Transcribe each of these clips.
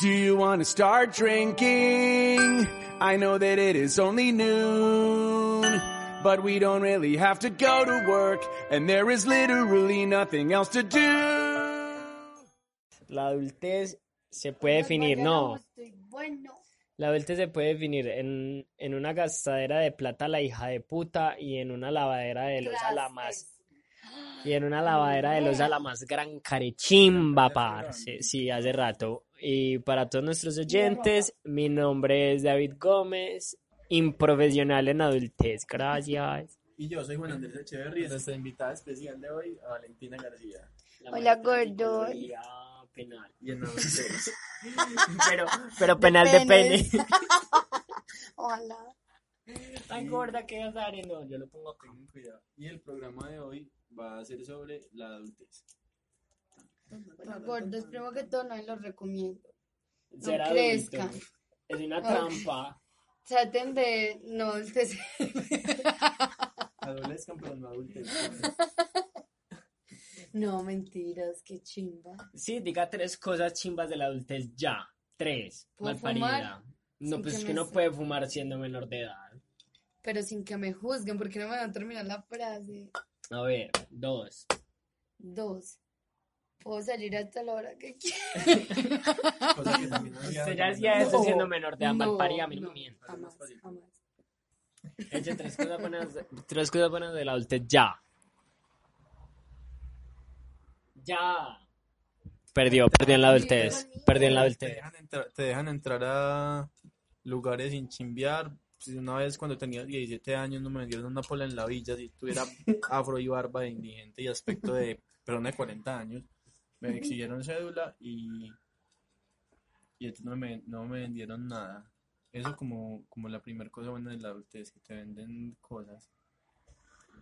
Do you want to start drinking? I know that it is only noon, but we don't really have to go to work, and there is literally nothing else to do. La adultez se puede definir, no. La adultez se puede definir en, en una gastadera de plata la hija de puta y en una lavadera de losa la más y en una lavadera de losa la más gran carechimba, parce. Sí, hace rato. Y para todos nuestros oyentes, mi nombre es David Gómez, improfesional en adultez. Gracias. Y yo soy Juan Andrés Echeverry, nuestra invitada especial de hoy, a Valentina García. La Hola, gordo. penal. Y en adultez. Pero, pero penal de pene. penes. Ojalá. Tan gorda que vas a no, yo lo pongo. Tengan cuidado. Y el programa de hoy va a ser sobre la adultez. Los gordos, primero que todo, no los recomiendo. Ser No adulto crezcan. Es una trampa. Traten de no ustedes- Adolescan, pero no adultez. No, mentiras, qué chimba. Sí, diga tres cosas chimbas de la adultez ya. Tres. ¿Puedo Malparida. fumar? No, pues que es me que no puede fumar siendo menor de edad. Pero sin que me juzguen, porque no me van a terminar la frase. A ver, dos. Dos. Puedo salir hasta la hora que quiera. Cosa que también había- Usted ya hacía eso No, siendo menor de edad. no, Malparida, a mí no no. me mienta. Jamás, jamás. Eche tres cosas buenas, tres cosas buenas de la adultez ya. Ya. Perdió, perdió en la adultez. Perdió en la Te adultez. dejan, entrar, te dejan entrar a lugares sin chimbear. Si Una vez cuando tenía 17 años no me vendieron una pola en la villa, si tuviera afro y barba de indigente y aspecto de persona de 40 años, me exigieron cédula y, y entonces no me, no me vendieron nada. Eso como, como la primera cosa buena de la adultez, que te venden cosas.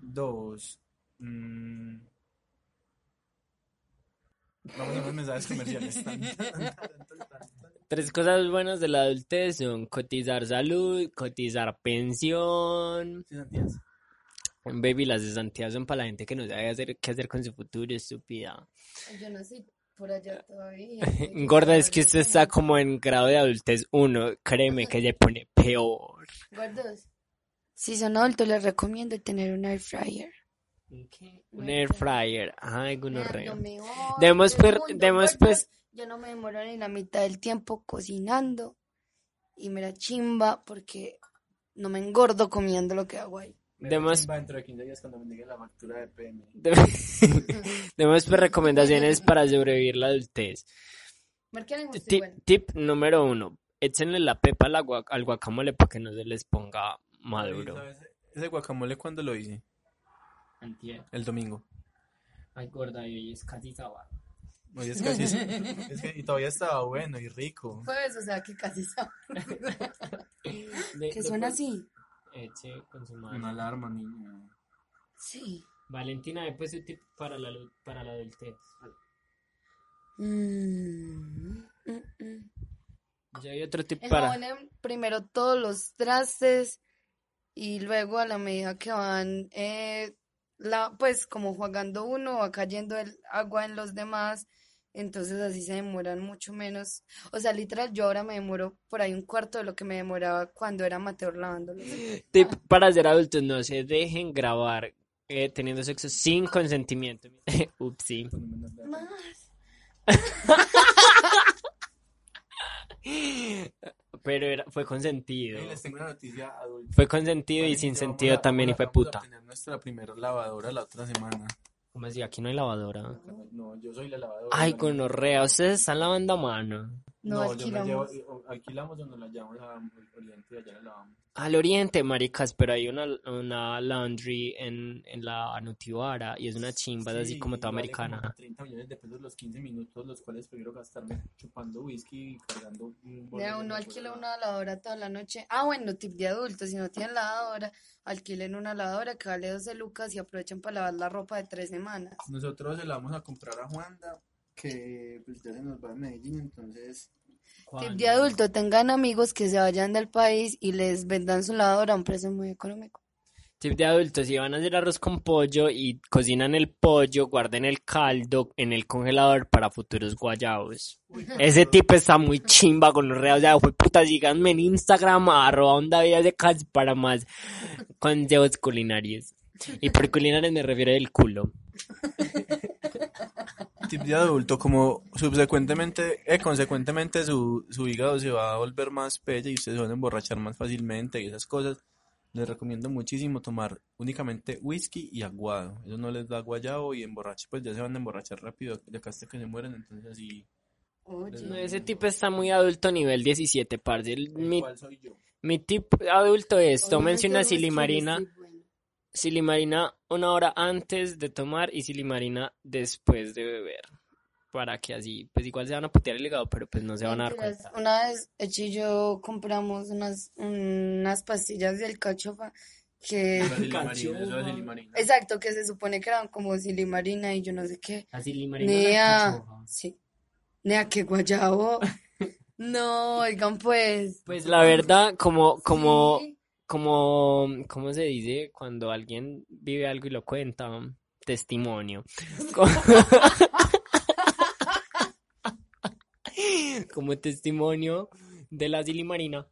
Dos, mm, vamos a ver mensajes comerciales. Tan, tan, tan. Tres cosas buenas de la adultez son cotizar salud, cotizar pensión. Cesantías. Baby, las cesantías son para la gente que no sabe hacer, qué hacer con su futuro, estúpida. Yo no soy por allá todavía. Gorda, es que usted está como en grado de adultez 1. Créeme que se pone peor. Gordos. Si son adultos, les recomiendo tener un air fryer. Un air fryer. Ay, gonorrea. Demos pues- mundo, demos pues- Yo no me demoro ni la mitad del tiempo cocinando. Y me la chimba porque no me engordo comiendo lo que hago ahí. Demos, Va dentro de 15 días cuando me llegue la factura de PM. de- demos pues recomendaciones para sobrevivir la adultez. Tip, tip número uno. Échenle la pepa al, agua- al guacamole para que no se les ponga maduro. ¿Sabes? Ese guacamole, ¿cuándo lo hice? Antier. El domingo. Ay, gorda, y hoy es casi sábado. Hoy es casi. es que, y todavía estaba bueno y rico. Pues, o sea, que casi sabe. De- Que suena así. Eche con su mano. Una alarma, niña. Sí. Valentina, después su tip para la, para la adultez. Mm, mm, mm. Yo hay otro tip para... Enjabonen primero todos los trastes y luego a la medida que van, eh, la, pues como jugando uno, va cayendo el agua en los demás, entonces así se demoran mucho menos. O sea, literal, yo ahora me demoro por ahí un cuarto de lo que me demoraba cuando era amateur lavándolos. Tip para ser adultos, no se dejen grabar eh, teniendo sexo sin consentimiento. Upsi. Más. Pero era, fue consentido. Les tengo una noticia adulta. Fue consentido y sin sentido a- también y fue a- vamos a puta. tener nuestra primera lavadora la otra semana. Como decía, aquí no hay lavadora. No, yo soy la lavadora. Ay, la- gonorrea, ustedes están lavando a mano. No, No, yo me llevo, alquilamos. o- alquilamos nos la llevamos a Oriente y allá la lavamos. Al oriente, maricas, pero hay una, una laundry en, en la Nutibara y es una chimba, es así Sí, como toda vale como americana. 30 millones de pesos los 15 minutos, los cuales prefiero gastarme chupando whisky y cargando un bolillo uno alquila la- una lavadora toda la noche. Ah, bueno, tip de adultos, si no tienen lavadora, alquilen una lavadora que vale 12 lucas y aprovechen para lavar la ropa de tres semanas. Nosotros se la vamos a comprar a Juanda, que pues ya se nos va a Medellín, entonces Tip de adulto, tengan amigos que se vayan del país y les vendan su lavadora a un precio muy económico. Tip de adultos, si van a hacer arroz con pollo y cocinan el pollo, guarden el caldo en el congelador para futuros guayabos. Ese tipo está muy chimba con los reos. O sea, fue puta, síganme en Instagram, arroba onda vida de casi para más consejos culinarios. Y por culinarios me refiero del culo. Tip de adulto, como subsecuentemente, eh, consecuentemente su, su hígado se va a volver más pelle y ustedes se van a emborrachar más fácilmente y esas cosas. Les recomiendo muchísimo tomar únicamente whisky y aguado. Eso no les da guayabo y emborrache, pues ya se van a emborrachar rápido, de acá hasta que se mueren, entonces así. Oye, Ese tipo está muy adulto nivel 17, parce. El- Mi, ¿Cuál soy yo? mi tip adulto es, tómense una silimarina. Silimarina una hora antes de tomar y silimarina después de beber. Para que así, pues igual se van a putear el hígado, pero pues no se van a dar cuenta. Una vez Echi y yo compramos unas, unas pastillas del cachofa que... Silimarina, eso es silimarina. Exacto, que se supone que eran como silimarina y yo no sé qué. La silimarina Nea, sí. Nea, qué guayabo. No, oigan pues. Pues la verdad, como, como, Sí. Como, ¿cómo se dice? Cuando alguien vive algo y lo cuenta, testimonio. Como testimonio de la silimarina.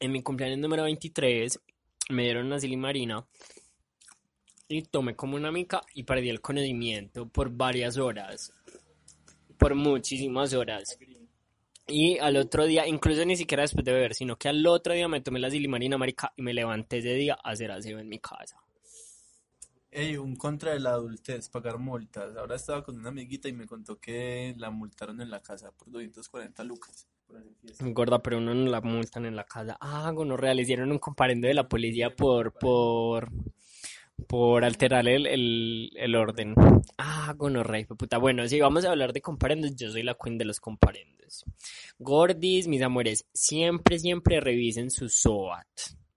En mi cumpleaños número 23 me dieron una silimarina y tomé como una mica y perdí el conocimiento por varias horas. Por muchísimas horas. Y al otro día, incluso ni siquiera después de beber, sino que al otro día me tomé la silimarina, marica, y me levanté ese día a hacer aseo en mi casa. Ey, un contra de la adultez, pagar multas. Ahora estaba con una amiguita y me contó que la multaron en la casa por 240 lucas. Gorda, pero uno no la multan en la casa. Ah, gonorrea, le hicieron un comparendo de la policía por, por, por alterar el, el, el orden. Ah, gonorrea, puta. Bueno, si vamos a hablar de comparendos, yo soy la queen de los comparendos. Gordis, mis amores, siempre, siempre revisen su SOAT.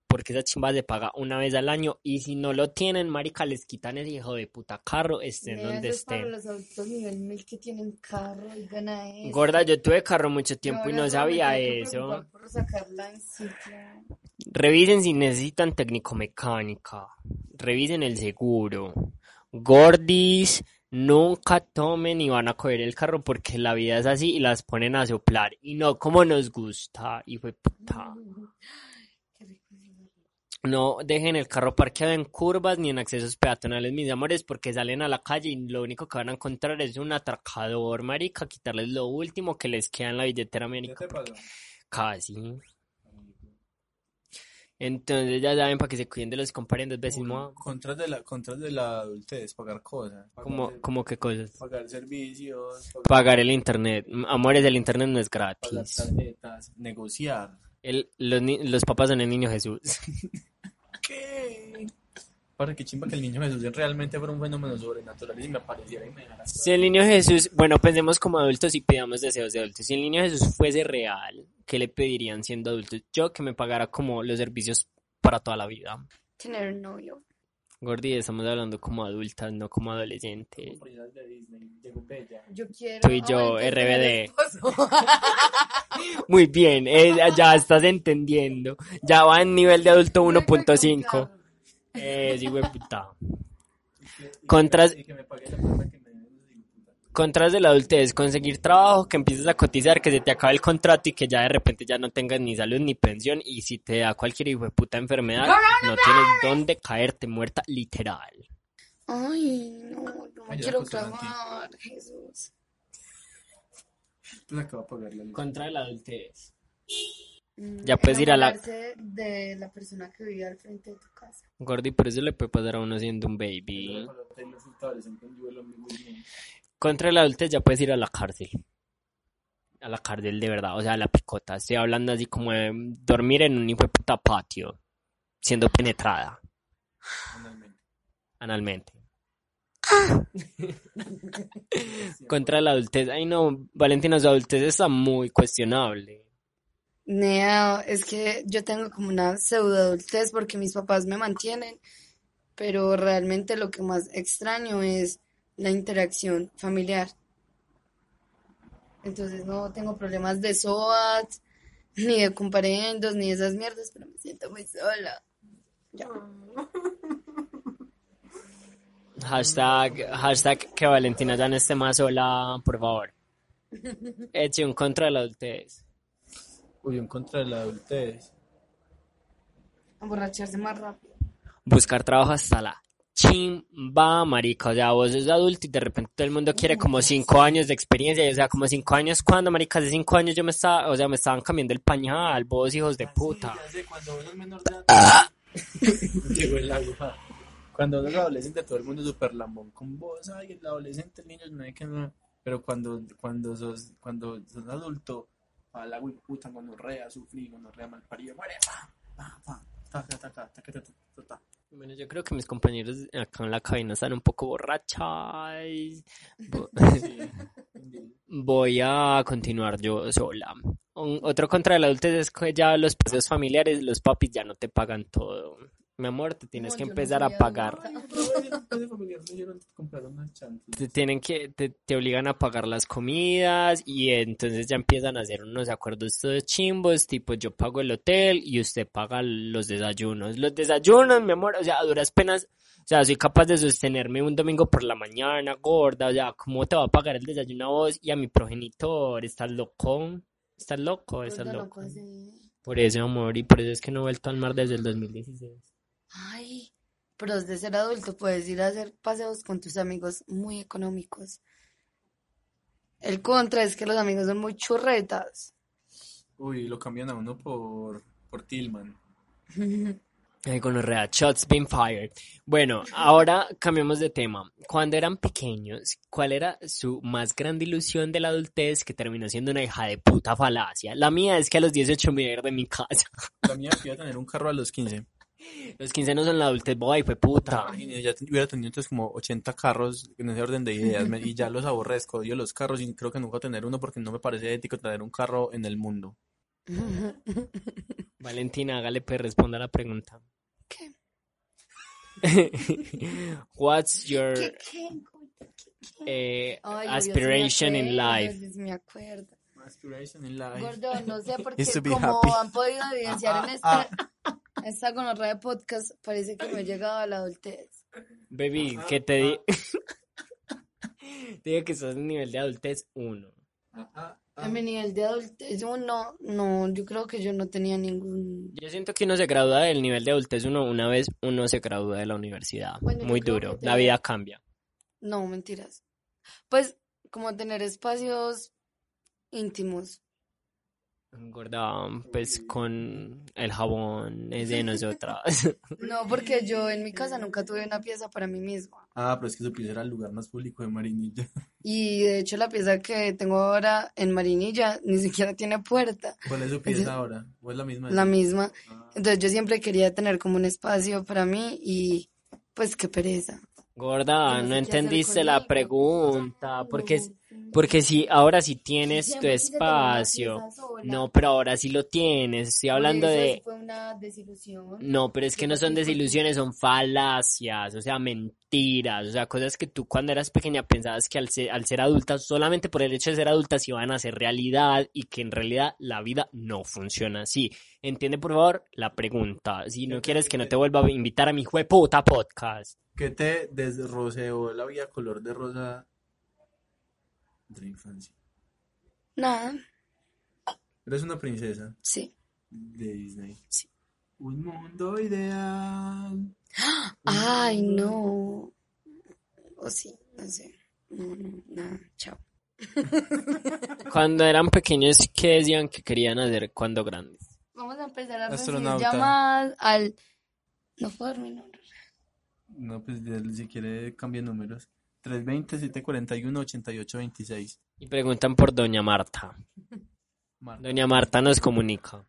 Porque esa chimba se paga una vez al año. Y si no lo tienen, marica, les quitan ese hijo de puta carro, estén donde eso es para estén. los adultos nivel 1000 que tienen carro y gana eso. Gorda, yo tuve carro mucho tiempo y no sabía eso. por sacarla en ciclo. Revisen si necesitan técnico-mecánica. Revisen el seguro. Gordis, nunca tomen y van a coger el carro porque la vida es así y las ponen a soplar. Y no como nos gusta, hijo de puta. No dejen el carro parqueado en curvas ni en accesos peatonales, mis amores, porque salen a la calle y lo único que van a encontrar es un atracador, marica, quitarles lo último que les queda en la billetera, ¿Qué marica. te pasó? Casi. Entonces ya saben para que se cuiden de los comparendos, vecino. Contras de la, contras de la adultez, pagar cosas. Pagar, como qué cosas. pagar servicios, pagar, Pagar el internet. Amores, el internet no es pagar gratis. tarjetas, negociar. El, los, los papás son el niño Jesús. Para que chimba que el niño Jesús realmente fuera un fenómeno sobrenatural y me apareciera y me dejara Si el niño Jesús, bueno, pensemos como adultos y pidamos deseos de adultos. Si el niño Jesús fuese real, ¿qué le pedirían siendo adultos? Yo que me pagara como los servicios para toda la vida. Tener novio. Gordi, estamos hablando como adultas, no como adolescentes. Yo quiero. Tú y yo, RBD. Muy bien, eh, ya estás entendiendo. Ya va en nivel de adulto 1.5. Eh, sí, güey, puta. Contras- hijueputas. Contras de la adultez, conseguir trabajo, que empieces a cotizar, que se te acabe el contrato y que ya de repente ya no tengas ni salud ni pensión y si te da cualquier hijo de puta enfermedad, no tienes dónde caerte muerta, literal. Ay, no, no Ay, quiero grabar, Jesús. Pues acaba de pagar la luz. Contra de la adultez. Mm, Ya puedes ir a la- de la persona que vive al frente de tu casa. Gordi, por eso le puede pasar a uno siendo un baby. Contra la adultez ya puedes ir a la cárcel. A la cárcel de verdad, o sea, a la picota. Estoy hablando así como de dormir en un hijo de puta patio, siendo penetrada Finalmente. analmente. Contra la adultez, ay no, Valentina, su adultez está muy cuestionable. Nea, es que yo tengo como una pseudo adultez porque mis papás me mantienen, pero realmente lo que más extraño es la interacción familiar. Entonces no tengo problemas de SOAT, ni de comparendos, ni de esas mierdas, pero me siento muy sola. Ya. Hashtag, hashtag que Valentina ya no esté más sola, por favor. Eche un contra de la adultez. Uy, en contra de la adultez. Emborracharse más rápido. Buscar trabajo hasta la chimba, marica. O sea, vos sos adulto y de repente todo el mundo quiere como cinco años de experiencia. Y, o sea, como cinco años, cuando marica? Hace cinco años yo me estaba, o sea, me estaban cambiando el pañal, vos hijos de puta. Ya sé, cuando uno es menor de edad. Llegó el agua. Cuando uno es adolescente, todo el mundo es súper lambón con vos. Ay, el adolescente, el niño, no hay que no. Pero cuando, cuando sos, cuando sos adulto, agua y puta, gonorrea, sufrí, gonorrea, malparido, muere, pa, pa, pa, taca, taca, taca, taca, taca. Bueno, yo creo que mis compañeros acá en la cabina están un poco borrachas. Bo- Voy a continuar yo sola. Otro contra el adultez es que ya los paseos familiares, los papis ya no te pagan todo. Mi amor, te tienes No, que no empezar a pagar. Te tienen que, te, te obligan a pagar las comidas y entonces ya empiezan a hacer unos acuerdos todos chimbos, tipo yo pago el hotel y usted paga los desayunos. Los desayunos, mi amor, o sea, a duras penas, o sea, soy capaz de sostenerme un domingo por la mañana, gorda, o sea, ¿cómo te va a pagar el desayuno a vos y a mi progenitor? ¿Estás loco? ¿Estás loco? ¿Estás Gorda, no loco? puede ser. Por eso, amor, y por eso es que no he vuelto al mar desde el 2016. Ay, pero de ser adulto puedes ir a hacer paseos con tus amigos muy económicos. El contra es que los amigos son muy churretas. Uy, lo cambian a uno por, por Tillman. Ay, gonorrea, shots been fired. Bueno, ahora cambiamos de tema. Cuando eran pequeños, ¿cuál era su más grande ilusión de la adultez que terminó siendo una hija de puta falacia? La mía es que a los 18 me iba a ir de mi casa. La mía que iba a tener un carro a los 15. Los 15 no son la adultez, boy, fue puta. Ya hubiera tenido entonces como 80 carros en ese orden de ideas me- y ya los aborrezco. Odio los carros y creo que nunca voy a tener uno porque no me parece ético tener un carro en el mundo. Valentina, hágale pues responda a la pregunta. ¿Qué? What's your ¿Qué, qué? eh, Ay, aspiration in life? me acuerdo. Aspiration in life. Gordo, no sé por Is qué, to be como happy. han podido evidenciar en esta, esta gonorrea de podcast, parece que no he llegado a la adultez. Baby, que te di... Digo que sos en nivel de adultez 1. En mi nivel de adultez uno, no, yo creo que yo no tenía ningún... Yo siento que uno se gradúa del nivel de adultez uno una vez uno se gradúa de la universidad. Bueno, yo Muy creo duro. que La te- vida cambia. No, mentiras. Pues como tener espacios íntimos. Gorda, pues con el jabón es de nosotras. No, porque yo en mi casa nunca tuve una pieza para mí misma. Ah, pero es que su pieza era el lugar más público de Marinilla. Y de hecho la pieza que tengo ahora en Marinilla ni siquiera tiene puerta, ¿Cuál es su pieza ahora? ¿O es la misma? la misma. Ah. Entonces yo siempre quería tener como un espacio para mí y pues qué pereza. Gorda, no entendiste la pregunta. Porque, es- porque si ahora sí tienes tu espacio. No, pero ahora sí lo tienes. Estoy hablando eso, de... eso fue una desilusión. No, pero es que no son desilusiones, son falacias, o sea, mentiras, o sea, cosas que tú cuando eras pequeña pensabas que al ser, al ser adulta, solamente por el hecho de ser adulta, se iban a hacer realidad y que en realidad la vida no funciona así. Entiende, por favor, la pregunta. Si no quieres que no te vuelva a invitar a mi puta podcast. ¿Qué te desroseó la vida color de rosa de la infancia? Nada, Eres una princesa sí. de Disney. Sí. Un mundo ideal. Ay, no. O sí, no sé. No, no, nada, chao. Cuando eran pequeños, ¿qué decían que querían hacer cuando grandes? Vamos a empezar a Astronauta. llamadas al... No puedo mi nombre. No, pues si quiere cambia números. 320-741-8826. Y preguntan por Doña Marta. Marta. Doña Marta nos comunica.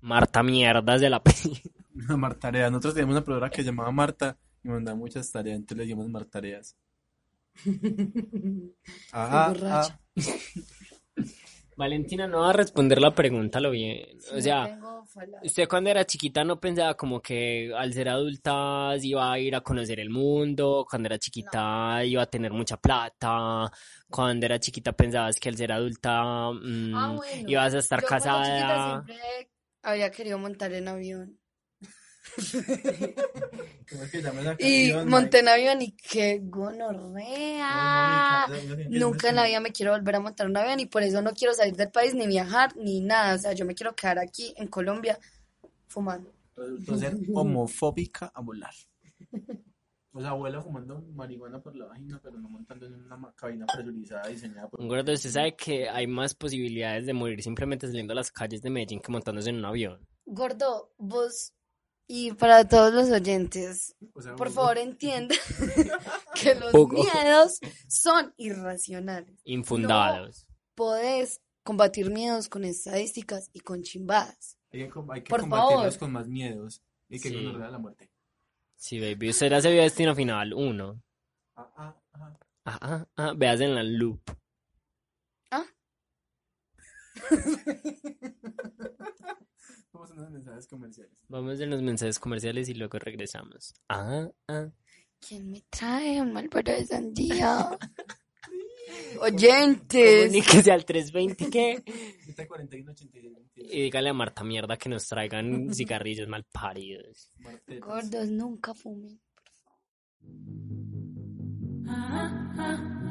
Marta mierdas de la película. Martarea. Nosotros teníamos una profesora que se llamaba Marta y mandaba muchas tareas, entonces le decíamos Martareas. Ajá, ah, Valentina no va a responder la pregunta lo bien. Sí, O sea, tengo usted cuando era chiquita no pensaba como que al ser adulta iba a ir a conocer el mundo, cuando era chiquita iba a tener mucha plata, cuando era chiquita pensabas que al ser adulta mm, Ah, bueno. ibas a estar Yo cuando chiquita casada. siempre había querido montar en avión. Y monté en Mike? avión y qué gonorrea. Nunca en la vida me quiero volver a montar un avión y por eso no quiero salir del país ni viajar ni nada. O sea, yo me quiero quedar aquí en Colombia fumando. Resultó ser homofóbica a volar. O sea, abuela fumando marihuana por la vagina, pero no montando en una cabina presurizada diseñada por... Gordo, usted sabe que hay más posibilidades de morir simplemente saliendo a las calles de Medellín que montándose en un avión. Gordo, vos y para todos los oyentes, O sea, por favor entiendan que los Hugo. miedos son irracionales. Infundados. Podés combatir miedos con estadísticas y con chimbadas. Hay que, hay que Por combatirlos favor. con más miedos. Y que Sí. nos la muerte. Sí, baby. Usted ya se vio Destino Final 1. Ah, ah, ah. Ah, ah, ah. Veas en la loop. ¿Cómo Vamos mensajes comerciales. Vamos los mensajes comerciales y luego regresamos. Ah, ah. ¿Quién me trae un malvado de sandía? Oyentes. Comuníquese el 320 que. Y dígale a Marta Mierda que nos traigan cigarrillos mal paridos. Gordos, nunca fumen, por favor. Ah, ah, ah.